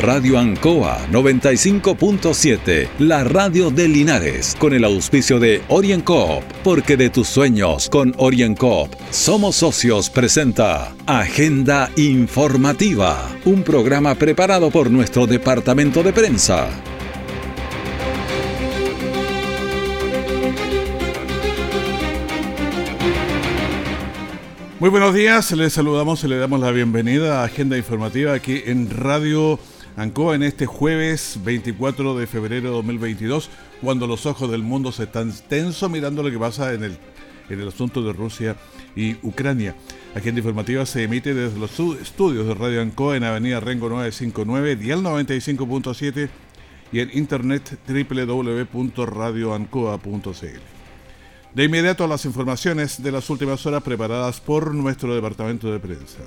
Radio Ancoa 95.7, la radio de Linares, con el auspicio de OrienCoop, porque de tus sueños con OrienCoop somos socios presenta Agenda Informativa, un programa preparado por nuestro departamento de prensa. Muy buenos días, les saludamos y le damos la bienvenida a Agenda Informativa aquí en Radio Ancoa en este jueves 24 de febrero de 2022, cuando los ojos del mundo se están tensos mirando lo que pasa en el, en el asunto de Rusia y Ucrania. Agenda Informativa se emite desde los estudios de Radio Ancoa en Avenida Rengo 959, Dial 95.7 y en internet www.radioancoa.cl. De inmediato las informaciones de las últimas horas preparadas por nuestro departamento de prensa.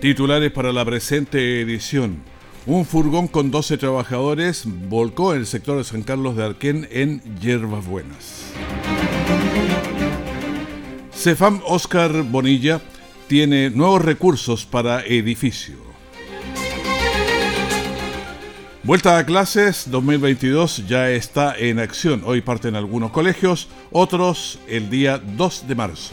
Titulares para la presente edición. Un furgón con 12 trabajadores volcó en el sector de San Carlos de Arquén en Hierbas Buenas. Cefam Oscar Bonilla tiene nuevos recursos para edificio. Vuelta a clases 2022 ya está en acción. Hoy parten algunos colegios, otros el día 2 de marzo.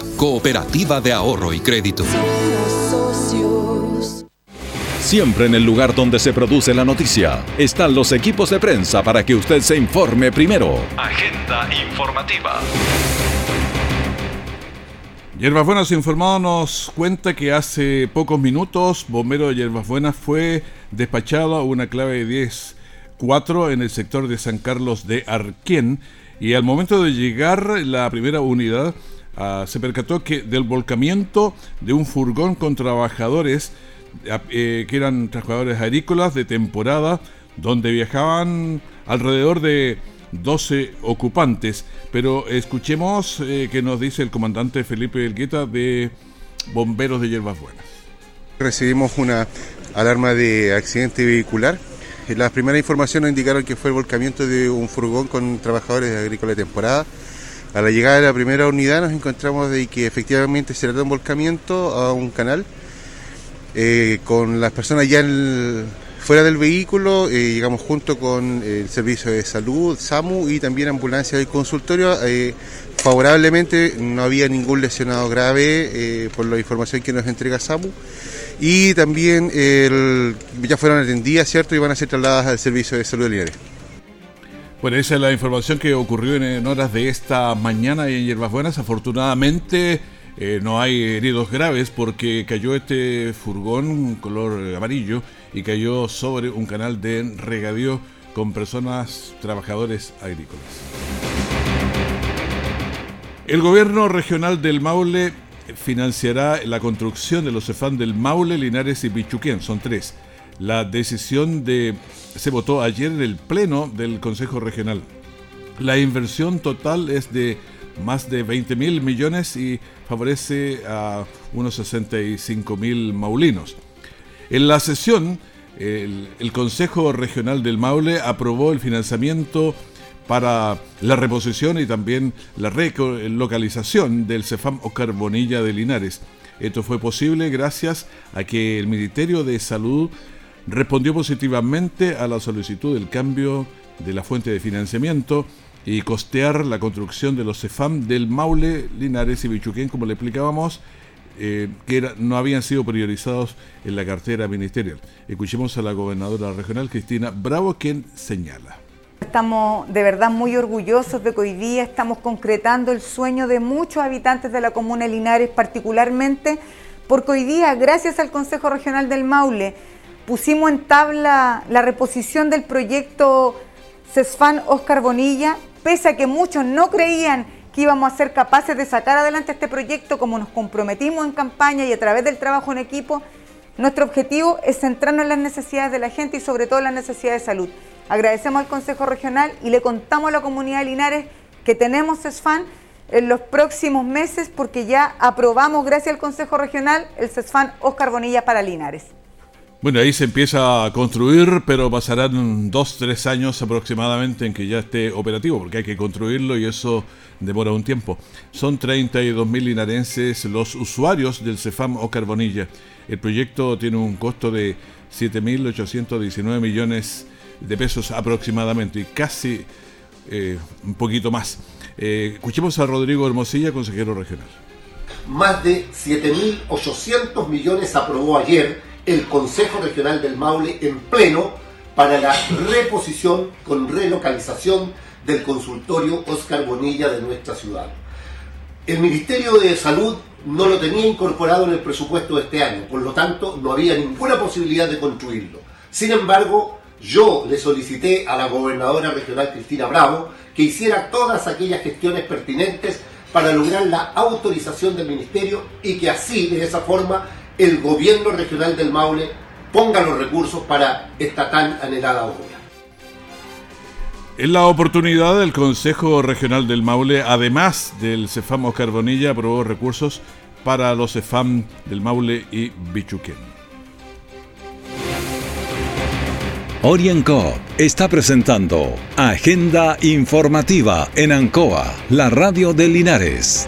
Cooperativa de Ahorro y Crédito. Siempre en el lugar donde se produce la noticia están los equipos de prensa para que usted se informe primero. Agenda informativa. Hierbas Buenas informado nos cuenta que hace pocos minutos Bombero de Hierbas Buenas fue despachado a una clave de 10-4 en el sector de San Carlos de Arquén y al momento de llegar la primera unidad Ah, se percató que del volcamiento de un furgón con trabajadores ah, eh, que eran trabajadores agrícolas de temporada, donde viajaban alrededor de 12 ocupantes. Pero escuchemos eh, que nos dice el comandante Felipe Elgueta de Bomberos de Hierbas Buenas. Recibimos una alarma de accidente vehicular. Las primeras informaciones indicaron que fue el volcamiento de un furgón con trabajadores agrícolas de temporada a la llegada de la primera unidad nos encontramos de que efectivamente se trata un volcamiento a un canal eh, con las personas ya fuera del vehículo, eh, llegamos junto con el servicio de salud, SAMU y también ambulancia del consultorio. Eh, favorablemente no había ningún lesionado grave por la información que nos entrega SAMU y también ya fueron atendidas, ¿cierto? Y van a ser trasladadas al servicio de salud de Linares. Bueno, esa es la información que ocurrió en, horas de esta mañana en Hierbas Buenas. Afortunadamente eh, no hay heridos graves porque cayó este furgón color amarillo y cayó sobre un canal de regadío con personas, trabajadores agrícolas. El gobierno regional del Maule financiará la construcción de los CEFAN del Maule, Linares y Pichuquén. Son tres. La decisión de se votó ayer en el Pleno del Consejo Regional. La inversión total es de más de 20 mil millones y favorece a unos 65 mil maulinos. En la sesión, el, el, Consejo Regional del Maule aprobó el financiamiento para la reposición y también la relocalización del Cefam o Carbonilla de Linares. Esto fue posible gracias a que el Ministerio de Salud respondió positivamente a la solicitud del cambio de la fuente de financiamiento y costear la construcción de los CEFAM del Maule, Linares y Bichuquén, como le explicábamos, eh, que no habían sido priorizados en la cartera ministerial. Escuchemos a la gobernadora regional, Cristina Bravo, quien señala. Estamos de verdad muy orgullosos de que hoy día estamos concretando el sueño de muchos habitantes de la comuna Linares, particularmente porque hoy día, gracias al Consejo Regional del Maule, pusimos en tabla la reposición del proyecto CESFAN Oscar Bonilla, pese a que muchos no creían que íbamos a ser capaces de sacar adelante este proyecto como nos comprometimos en campaña y a través del trabajo en equipo. Nuestro objetivo es centrarnos en las necesidades de la gente y sobre todo en las necesidades de salud. Agradecemos al Consejo Regional y le contamos a la comunidad de Linares que tenemos CESFAN en los próximos meses porque ya aprobamos, gracias al Consejo Regional, el CESFAN Oscar Bonilla para Linares. Bueno, ahí se empieza a construir, pero pasarán dos, tres años aproximadamente en que ya esté operativo, porque hay que construirlo y eso demora un tiempo. Son 32.000 linarenses los usuarios del CEFAM Oscar Bonilla. El proyecto tiene un costo de 7.819 millones de pesos aproximadamente y casi eh, un poquito más. Eh, escuchemos a Rodrigo Hermosilla, consejero regional. Más de 7.800 millones aprobó ayer el Consejo Regional del Maule en pleno para la reposición con relocalización del consultorio Oscar Bonilla de nuestra ciudad. El Ministerio de Salud no lo tenía incorporado en el presupuesto de este año, por lo tanto no había ninguna posibilidad de construirlo. Sin embargo, yo le solicité a la gobernadora regional Cristina Bravo que hiciera todas aquellas gestiones pertinentes para lograr la autorización del ministerio y que así, de esa forma, el gobierno regional del Maule ponga los recursos para esta tan anhelada obra. En la oportunidad, el Consejo Regional del Maule, además del CEFAM Oscar Bonilla, aprobó recursos para los CEFAM del Maule y Bichuquén. Orienco está presentando Agenda Informativa en Ancoa, la radio de Linares.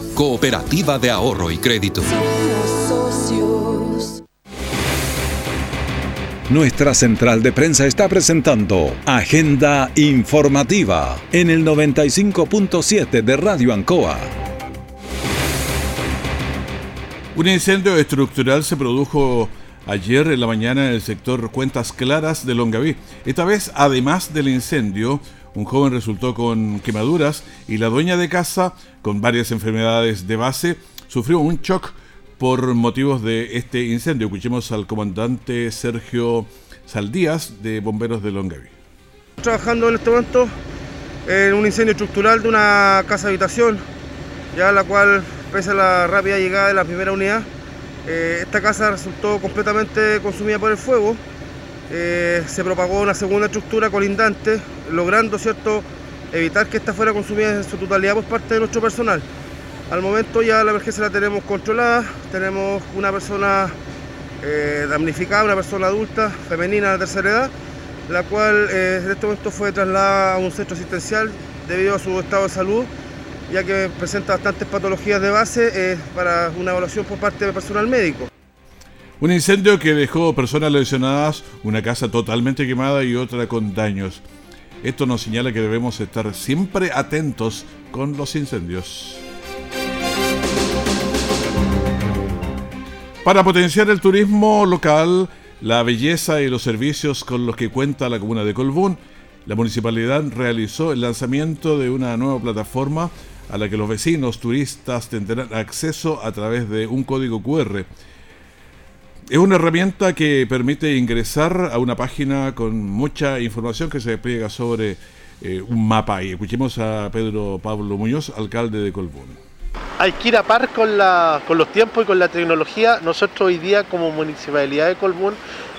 Cooperativa de Ahorro y Crédito. Nuestra central de prensa está presentando Agenda Informativa en el 95.7 de Radio Ancoa. Un incendio estructural se produjo ayer en la mañana en el sector Cuentas Claras de Longaví. Esta vez, además del incendio, un joven resultó con quemaduras y la dueña de casa, con varias enfermedades de base, sufrió un shock por motivos de este incendio. Escuchemos al comandante Sergio Saldías de Bomberos de Longaví. Trabajando en este momento en un incendio estructural de una casa habitación, ya la cual, pese a la rápida llegada de la primera unidad, eh, esta casa resultó completamente consumida por el fuego. Eh, se propagó una segunda estructura colindante, logrando cierto evitar que esta fuera consumida en su totalidad por parte de nuestro personal. Al momento ya la emergencia la tenemos controlada, tenemos una persona eh, damnificada, una persona adulta, femenina de tercera edad, la cual eh, en este momento fue trasladada a un centro asistencial debido a su estado de salud, ya que presenta bastantes patologías de base para una evaluación por parte del personal médico. Un incendio que dejó personas lesionadas, una casa totalmente quemada y otra con daños. Esto nos señala que debemos estar siempre atentos con los incendios. Para potenciar el turismo local, la belleza y los servicios con los que cuenta la comuna de Colbún, la municipalidad realizó el lanzamiento de una nueva plataforma a la que los vecinos turistas tendrán acceso a través de un código QR es una herramienta que permite ingresar a una página con mucha información que se despliega sobre eh, un mapa. Y escuchemos a Pedro Pablo Muñoz, alcalde de Colbún. Hay que ir a par con, con los tiempos y con la tecnología. Nosotros hoy día como Municipalidad de Colbún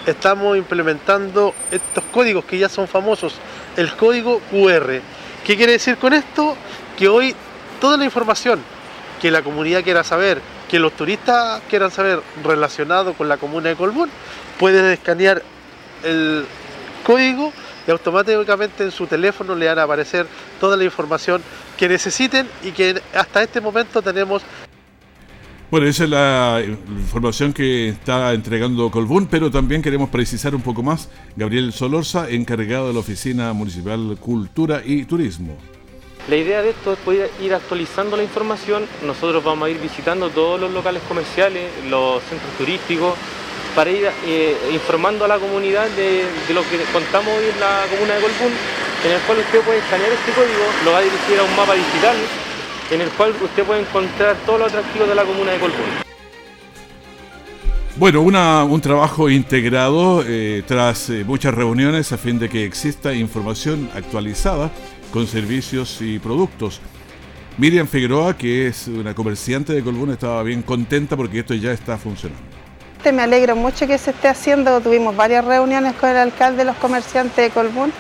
estamos implementando estos códigos que ya son famosos. El código QR. ¿Qué quiere decir con esto? Que hoy toda la información que la comunidad quiera saber, que los turistas quieran saber relacionado con la comuna de Colbún, pueden escanear el código y automáticamente en su teléfono le van a aparecer toda la información que necesiten y que hasta este momento tenemos. Bueno, esa es la información que está entregando Colbún, pero también queremos precisar un poco más. Gabriel Solorza, encargado de la Oficina Municipal Cultura y Turismo. La idea de esto es poder ir actualizando la información. Nosotros vamos a ir visitando todos los locales comerciales, los centros turísticos, para ir eh, informando a la comunidad de, lo que contamos hoy en la comuna de Colbún, en el cual usted puede escanear este código, lo va a dirigir a un mapa digital, en el cual usted puede encontrar todo lo atractivo de la comuna de Colbún. Bueno, un trabajo integrado eh, tras eh, muchas reuniones a fin de que exista información actualizada con servicios y productos. Miriam Figueroa, que es una comerciante de Colbún, estaba bien contenta porque esto ya está funcionando. Me alegro mucho que se esté haciendo. Tuvimos varias reuniones con el alcalde de los comerciantes de Colbún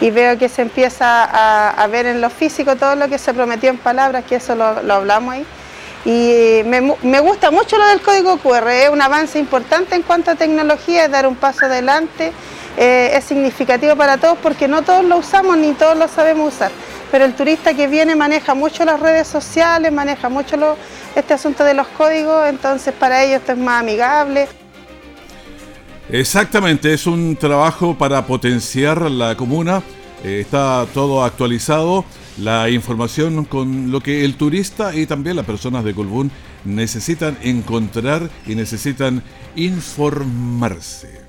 y veo que se empieza a, ver en lo físico todo lo que se prometió en palabras, que eso lo, hablamos ahí. Y me, gusta mucho lo del código QR, es un avance importante en cuanto a tecnología, es dar un paso adelante, eh, es significativo para todos porque no todos lo usamos ni todos lo sabemos usar. Pero el turista que viene maneja mucho las redes sociales, maneja mucho este asunto de los códigos, entonces para ellos esto es más amigable. Exactamente, es un trabajo para potenciar la comuna, eh, está todo actualizado, la información con lo que el turista y también las personas de Colbún necesitan encontrar y necesitan informarse.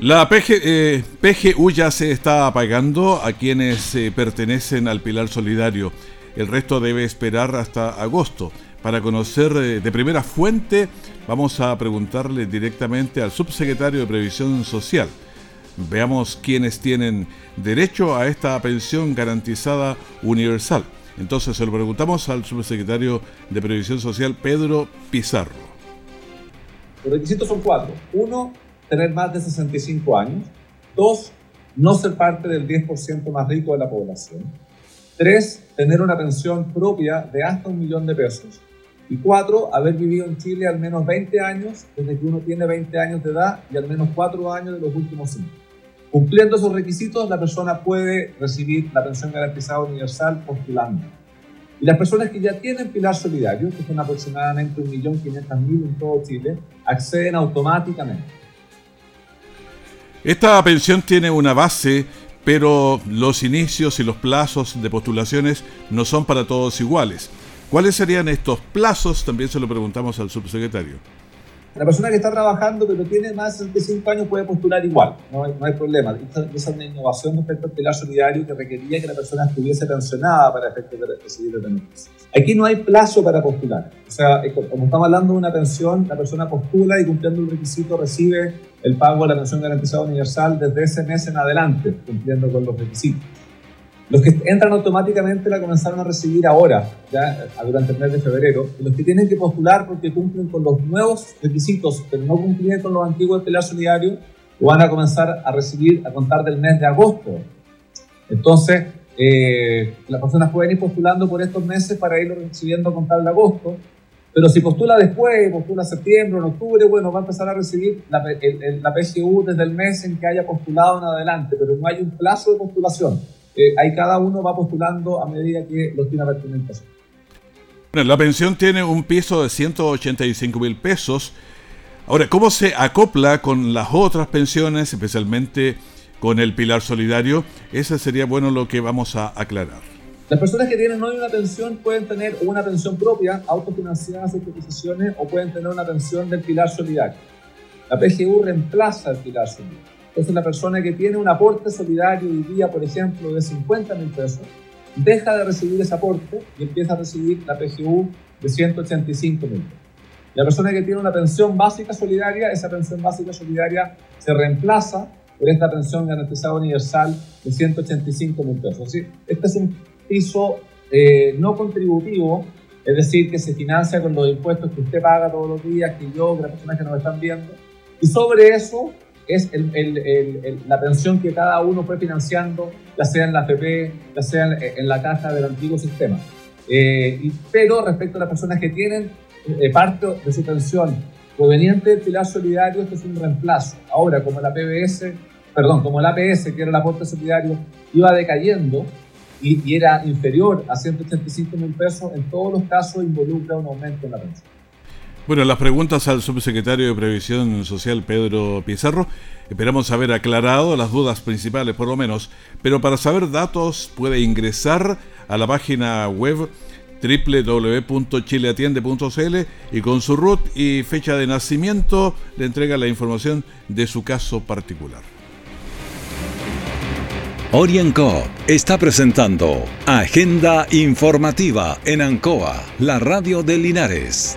La PG, PGU ya se está pagando a quienes eh, pertenecen al Pilar Solidario. El resto debe esperar hasta agosto. Para conocer eh, de primera fuente, vamos a preguntarle directamente al subsecretario de Previsión Social. Veamos quiénes tienen derecho a esta pensión garantizada universal. Entonces se lo preguntamos al subsecretario de Previsión Social, Pedro Pizarro. Los requisitos son cuatro. Uno, tener más de 65 años. Dos, no ser parte del 10% más rico de la población. Tres, tener una pensión propia de hasta un millón de pesos. Y cuatro, haber vivido en Chile al menos 20 años desde que uno tiene 20 años de edad y al menos 4 años de los últimos 5. Cumpliendo esos requisitos, la persona puede recibir la pensión garantizada universal postulando. Y las personas que ya tienen Pilar Solidario, que son aproximadamente 1.500.000 en todo Chile, acceden automáticamente. Esta pensión tiene una base, pero los inicios y los plazos de postulaciones no son para todos iguales. ¿Cuáles serían estos plazos? También se lo preguntamos al subsecretario. La persona que está trabajando pero tiene más de 65 años puede postular igual, no hay, no hay problema. Esa es una innovación respecto al pilar solidario que requería que la persona estuviese pensionada para efectos de recibir el beneficio. Aquí no hay plazo para postular. O sea, como estamos hablando de una pensión, la persona postula y cumpliendo el requisito recibe el pago de la pensión garantizada universal desde ese mes en adelante, cumpliendo con los requisitos. Los que entran automáticamente la comenzaron a recibir ahora, ya durante el mes de febrero, y los que tienen que postular porque cumplen con los nuevos requisitos, pero no cumplen con los antiguos del pilar solidario, lo van a comenzar a recibir a contar del mes de agosto. Entonces, eh, las personas pueden ir postulando por estos meses para irlo recibiendo a contar de agosto, pero si postula después, postula septiembre en octubre, bueno, va a empezar a recibir la, la PGU desde el mes en que haya postulado en adelante, pero no hay un plazo de postulación. Eh, ahí cada uno va postulando a medida que los tiene pertinentes. Bueno, la pensión tiene un piso de 185 mil pesos. Ahora, ¿cómo se acopla con las otras pensiones, especialmente con el pilar solidario? Ese sería bueno lo que vamos a aclarar. Las personas que tienen hoy una pensión pueden tener una pensión propia, autofinanciada sus cotizaciones, o pueden tener una pensión del pilar solidario. La PGU reemplaza el pilar solidario. Entonces la persona que tiene un aporte solidario hoy día, por ejemplo, de 50 mil pesos, deja de recibir ese aporte y empieza a recibir la PGU de 185 mil La persona que tiene una pensión básica solidaria, esa pensión básica solidaria se reemplaza por esta pensión garantizada universal de 185 mil pesos. Este es un piso eh, no contributivo, es decir, que se financia con los impuestos que usted paga todos los días, que yo, que las personas que nos están viendo. Y sobre eso es la pensión que cada uno fue financiando, ya sea en la FP, ya sea en, la caja del antiguo sistema. Eh, pero respecto a las personas que tienen eh, parte de su pensión proveniente del pilar solidario, esto es un reemplazo. Ahora, como la PBS, perdón, como el APS, que era el aporte solidario, iba decayendo y, y era inferior a 185 mil pesos, en todos los casos involucra un aumento en la pensión. Bueno, las preguntas al subsecretario de Previsión Social, Pedro Pizarro. Esperamos haber aclarado las dudas principales, por lo menos. Pero para saber datos, puede ingresar a la página web www.chileatiende.cl y con su RUT y fecha de nacimiento le entrega la información de su caso particular. Orienco está presentando Agenda Informativa en Ancoa, la radio de Linares.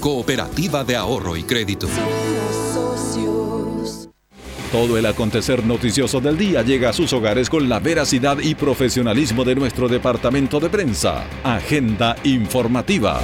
Cooperativa de Ahorro y Crédito. Todo el acontecer noticioso del día llega a sus hogares con la veracidad y profesionalismo de nuestro departamento de prensa. Agenda informativa.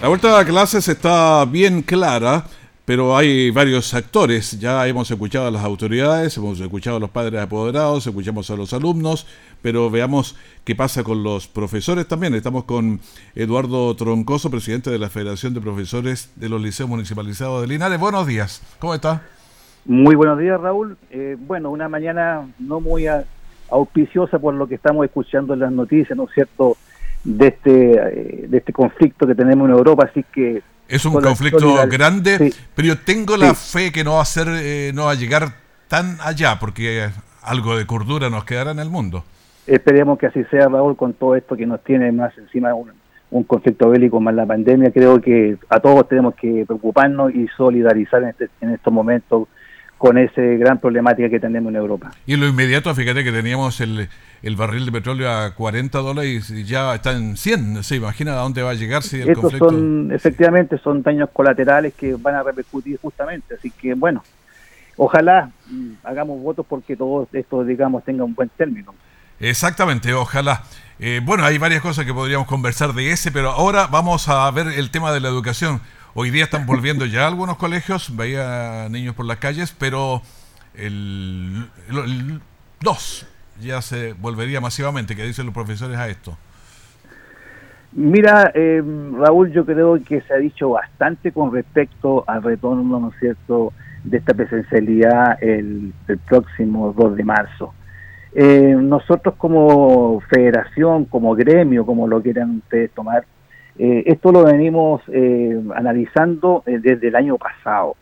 La vuelta a clases está bien clara pero hay varios actores, ya hemos escuchado a las autoridades, hemos escuchado a los padres apoderados, escuchamos a los alumnos, pero veamos qué pasa con los profesores también. Estamos con Eduardo Troncoso, presidente de la Federación de Profesores de los Liceos Municipalizados de Linares. Buenos días, ¿cómo está? Muy buenos días, Raúl. Eh, bueno, una mañana no muy auspiciosa por lo que estamos escuchando en las noticias, ¿no es cierto?, de este, eh, de este conflicto que tenemos en Europa, así que es un conflicto grande, pero yo tengo la fe que no va a ser, eh, no va a llegar tan allá, porque algo de cordura nos quedará en el mundo. Esperemos que así sea, Raúl, con todo esto que nos tiene más encima un, un conflicto bélico más la pandemia. Creo que a todos tenemos que preocuparnos y solidarizar en, este, en estos momentos con esa gran problemática que tenemos en Europa. Y en lo inmediato, fíjate que teníamos el, el barril de petróleo a 40 dólares y ya está en 100. ¿Se imagina a dónde va a llegar si el Estos son, efectivamente, son daños colaterales que van a repercutir justamente. Así que, bueno, ojalá mm, hagamos votos porque todo esto, digamos, tenga un buen término. Exactamente, ojalá. Eh, bueno, hay varias cosas que podríamos conversar de ese, pero ahora vamos a ver el tema de la educación. Hoy día están volviendo ya algunos colegios, veía niños por las calles, pero el, el, dos ya se volvería masivamente. ¿Qué dicen los profesores a esto? Mira, eh, Raúl, yo creo que se ha dicho bastante con respecto al retorno, ¿no es cierto?, de esta presencialidad el, próximo 2 de marzo. Eh, nosotros como federación, como gremio, como lo quieran ustedes tomar, eh, esto lo venimos analizando desde el año pasado.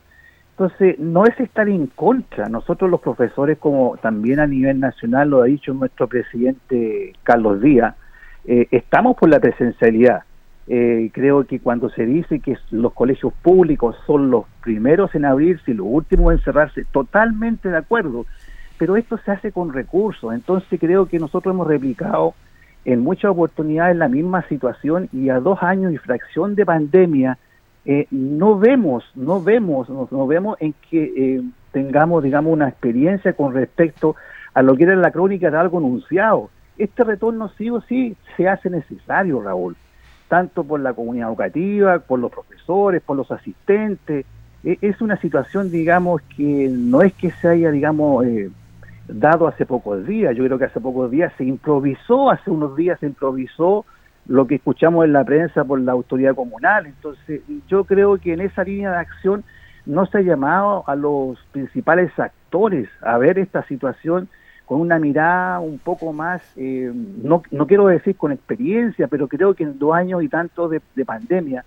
Entonces, no es estar en contra. Nosotros los profesores, como también a nivel nacional lo ha dicho nuestro presidente Carlos Díaz, eh, estamos por la presencialidad. Eh, creo que cuando se dice que los colegios públicos son los primeros en abrirse y los últimos en cerrarse, totalmente de acuerdo, pero esto se hace con recursos. Entonces creo que nosotros hemos replicado en muchas oportunidades la misma situación y a dos años y fracción de pandemia, eh, no vemos, no vemos, no, vemos en que eh, tengamos, digamos, una experiencia con respecto a lo que era la crónica de algo anunciado. Este retorno sí o sí se hace necesario, Raúl, tanto por la comunidad educativa, por los profesores, por los asistentes. E, es una situación, digamos, que no es que se haya, digamos, eh, dado hace pocos días. Yo creo que hace pocos días se improvisó, hace unos días se improvisó lo que escuchamos en la prensa por la autoridad comunal. Entonces, yo creo que en esa línea de acción no se ha llamado a los principales actores a ver esta situación con una mirada un poco más, eh, no, no quiero decir con experiencia, pero creo que en dos años y tanto de, pandemia,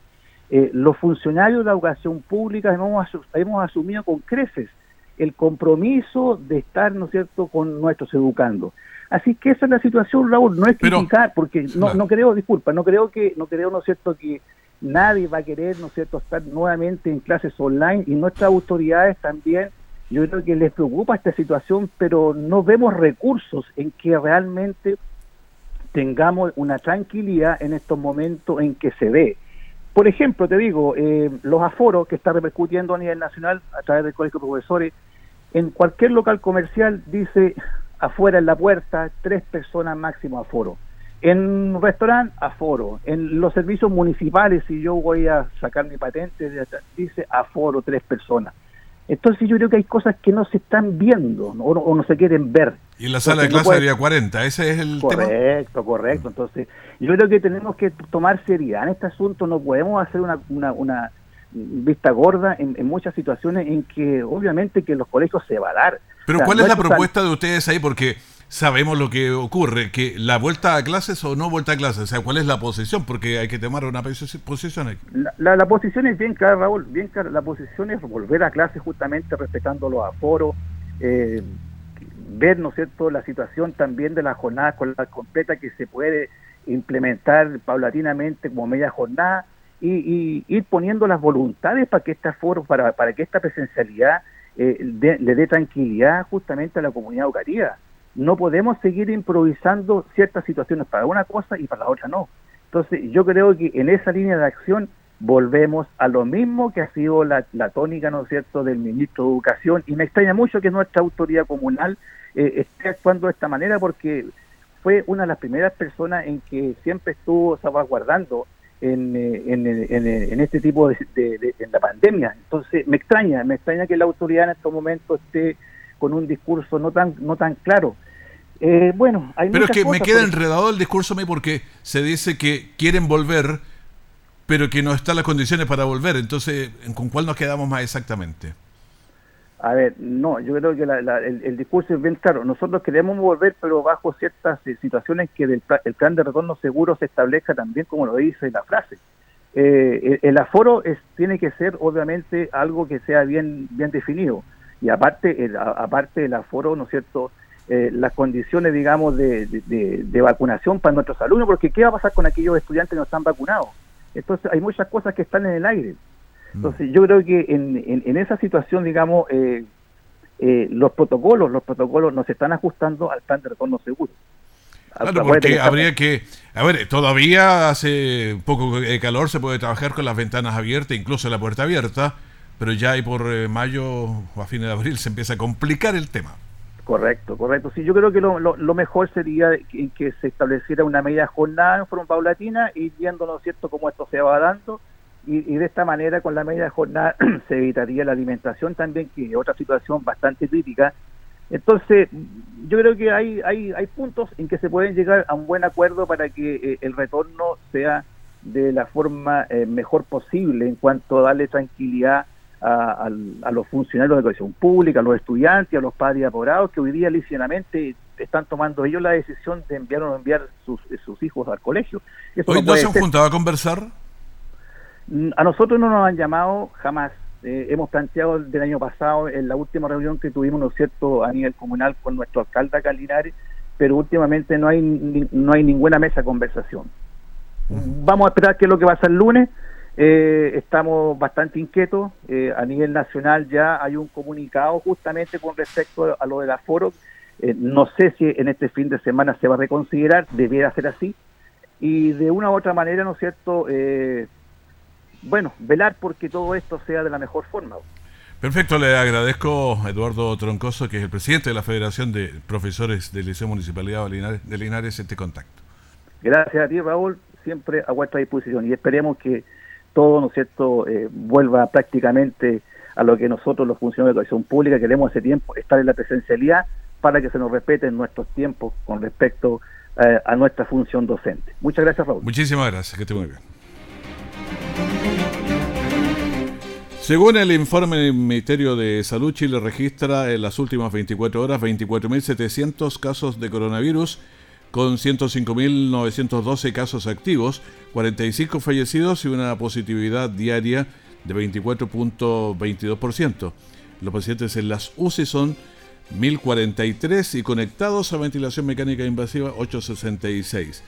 eh, los funcionarios de la educación pública hemos, hemos asumido con creces el compromiso de estar, ¿no es cierto?, con nuestros educandos. Así que esa es la situación, Raúl, no es criticar, porque no, no creo, disculpa, no creo que, no creo, ¿no es cierto?, que nadie va a querer, ¿no es cierto?, estar nuevamente en clases online y nuestras autoridades también, yo creo que les preocupa esta situación, pero no vemos recursos en que realmente tengamos una tranquilidad en estos momentos en que se ve. Por ejemplo, te digo, eh, los aforos que está repercutiendo a nivel nacional a través del Colegio de Profesores, en cualquier local comercial dice afuera en la puerta, tres personas máximo aforo. En restaurante, aforo. En los servicios municipales, si yo voy a sacar mi patente, dice aforo, tres personas. Entonces yo creo que hay cosas que no se están viendo o, no, se quieren ver. Y en la sala de clase habría 40, ese es el correcto, tema. Correcto, correcto. Entonces yo creo que tenemos que tomar seriedad en este asunto, no podemos hacer una, una, vista gorda en, muchas situaciones en que obviamente que los colegios se va a dar. Pero ¿cuál es la propuesta de ustedes ahí? Porque sabemos lo que ocurre, que la vuelta a clases o no vuelta a clases, o sea, ¿cuál es la posición? Porque hay que tomar una posición aquí. La, la, posición es bien clara, Raúl, bien clara. La posición es volver a clases justamente respetando los aforos, eh, ver, ¿no es cierto?, la situación también de la jornada escolar completa que se puede implementar paulatinamente como media jornada y, ir poniendo las voluntades para que este aforo, para, para que esta presencialidad eh, le dé tranquilidad justamente a la comunidad educativa no podemos seguir improvisando ciertas situaciones para una cosa y para la otra no. Entonces, yo creo que en esa línea de acción volvemos a lo mismo que ha sido la, tónica, ¿no es cierto?, del ministro de Educación, y me extraña mucho que nuestra autoridad comunal eh, esté actuando de esta manera porque fue una de las primeras personas en que siempre estuvo salvaguardando en, eh, en, en, este tipo de, en la pandemia. Entonces, me extraña, me extraña que la autoridad en estos momentos esté con un discurso no tan no tan claro. Eh, bueno, hay Pero es que me queda enredado el discurso a mí porque se dice que quieren volver, pero que no están las condiciones para volver. Entonces, ¿con cuál nos quedamos más exactamente? A ver, no, yo creo que el, discurso es bien claro. Nosotros queremos volver, pero bajo ciertas situaciones que del, el plan de retorno seguro se establezca también, como lo dice la frase. Eh, el, aforo es, tiene que ser, obviamente, algo que sea bien, bien definido. Y aparte, el, aparte del aforo, ¿no es cierto?, eh, las condiciones, digamos, de, de, vacunación para nuestros alumnos, porque ¿qué va a pasar con aquellos estudiantes que no están vacunados? Entonces, hay muchas cosas que están en el aire. Mm. Entonces, yo creo que en, en, esa situación, digamos, eh, eh, los protocolos, los protocolos nos están ajustando al plan de retorno seguro. Claro, porque habría que, a ver, todavía hace un poco de calor, se puede trabajar con las ventanas abiertas, incluso la puerta abierta, pero ya ahí por mayo o a fines de abril se empieza a complicar el tema. Correcto, correcto. Sí, yo creo que lo, mejor sería que, se estableciera una media jornada en forma paulatina y viendo, ¿no cierto?, cómo esto se va dando y, de esta manera con la media jornada se evitaría la alimentación también, que es otra situación bastante crítica. Entonces, yo creo que hay, hay, hay puntos en que se pueden llegar a un buen acuerdo para que eh, el retorno sea de la forma eh, mejor posible en cuanto a darle tranquilidad a, los funcionarios de educación pública, a los estudiantes, a los padres apoderados que hoy día lisionamente están tomando ellos la decisión de enviar o no enviar sus, sus hijos al colegio. ¿Hoy no, se han juntado a conversar? A nosotros no nos han llamado jamás. Eh, hemos planteado del año pasado, en la última reunión que tuvimos, ¿no es cierto?, a nivel comunal con nuestro alcalde Calinares, pero últimamente no hay, no hay ninguna mesa de conversación. Vamos a esperar qué es lo que va a ser el lunes eh, estamos bastante inquietos. Eh, a nivel nacional ya hay un comunicado justamente con respecto a lo del aforo. Eh, no sé si en este fin de semana se va a reconsiderar, debiera ser así. Y de una u otra manera, ¿no es cierto? Eh, bueno, velar porque todo esto sea de la mejor forma. Perfecto, le agradezco a Eduardo Troncoso, que es el presidente de la Federación de Profesores del Liceo Municipalidad de Linares, este contacto. Gracias a ti, Raúl, siempre a vuestra disposición y esperemos que todo, ¿no es cierto?, eh, vuelva prácticamente a lo que nosotros, los funcionarios de educación pública, queremos hace tiempo, estar en la presencialidad para que se nos respeten nuestros tiempos con respecto eh, a nuestra función docente. Muchas gracias, Raúl. Muchísimas gracias, que esté muy bien. Según el informe del Ministerio de Salud, Chile registra en las últimas 24 horas 24.700 casos de coronavirus con 105.912 casos activos, 45 fallecidos y una positividad diaria de 24.22%. Los pacientes en las UCI son 1.043 y conectados a ventilación mecánica invasiva 866.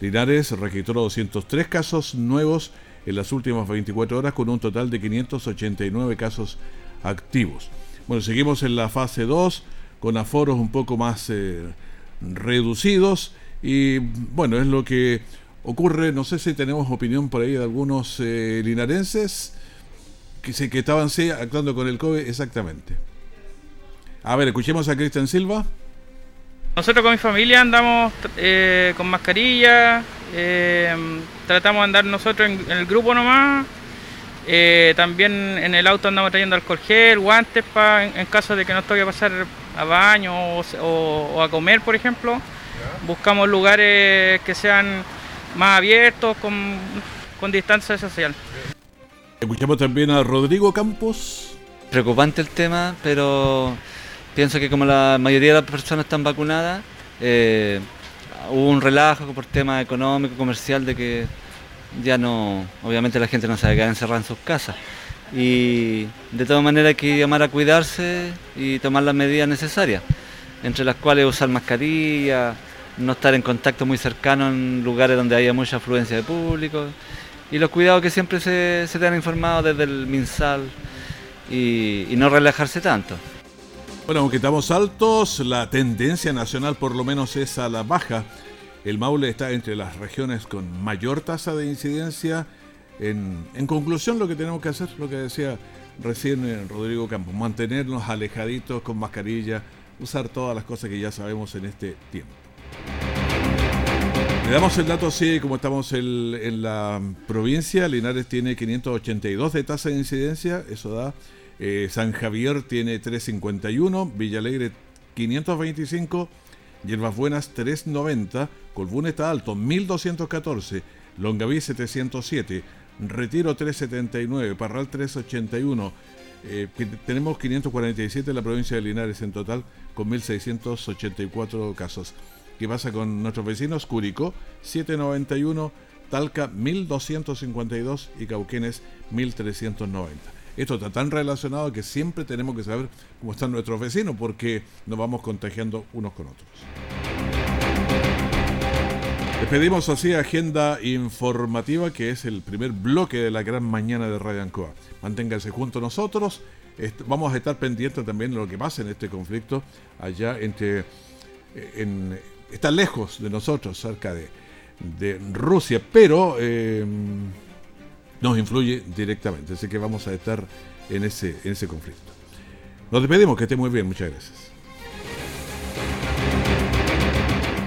Linares registró 203 casos nuevos en las últimas 24 horas con un total de 589 casos activos. Bueno, seguimos en la fase 2 con aforos un poco más eh, reducidos y bueno, es lo que ocurre, no sé si tenemos opinión por ahí de algunos eh, linarenses que, se, que estaban sí, actuando con el COVID exactamente. A ver, escuchemos a Cristian Silva. Nosotros con mi familia andamos eh, con mascarilla, eh, tratamos de andar nosotros en, el grupo nomás. Eh, también en el auto andamos trayendo alcohol gel, guantes para en, caso de que nos toque pasar a baño o, a comer, por ejemplo. Buscamos lugares que sean más abiertos, con, con distancia social. Escuchamos también a Rodrigo Campos. Preocupante el tema, pero Pienso que como la mayoría de las personas están vacunadas, eh, hubo un relajo por tema económico, comercial, de que ya no, obviamente la gente no se va a quedar encerrada en sus casas. Y de todas maneras hay que llamar a cuidarse y tomar las medidas necesarias, entre las cuales usar mascarilla, no estar en contacto muy cercano en lugares donde haya mucha afluencia de público y los cuidados que siempre se, se te han informado desde el MinSal y no relajarse tanto. Bueno, aunque estamos altos, la tendencia nacional por lo menos es a la baja. El Maule está entre las regiones con mayor tasa de incidencia. En, conclusión, lo que tenemos que hacer, lo que decía recién eh, Rodrigo Campos, mantenernos alejaditos con mascarilla, usar todas las cosas que ya sabemos en este tiempo. Le damos el dato así, como estamos en la provincia, Linares tiene 582 de tasa de incidencia, eso da eh, San Javier tiene 351, Villalegre 525, Hierbas Buenas 390, Colbún está alto 1214, Longaví 707, Retiro 379, Parral 381. Eh, tenemos 547 en la provincia de Linares en total, con 1.684 casos. ¿Qué pasa con nuestros vecinos? Curicó 791, Talca 1252 y Cauquenes 1390. Esto está tan relacionado que siempre tenemos que saber cómo están nuestros vecinos porque nos vamos contagiando unos con otros. Despedimos así agenda informativa que es el primer bloque de la gran mañana de Radio Ancoa. Manténganse junto a nosotros. Vamos a estar pendientes también de lo que pasa en este conflicto allá entre... En, está lejos de nosotros, cerca de, Rusia, pero... Eh, nos influye directamente. Así que vamos a estar en ese, en ese conflicto. Nos despedimos, que esté muy bien, muchas gracias.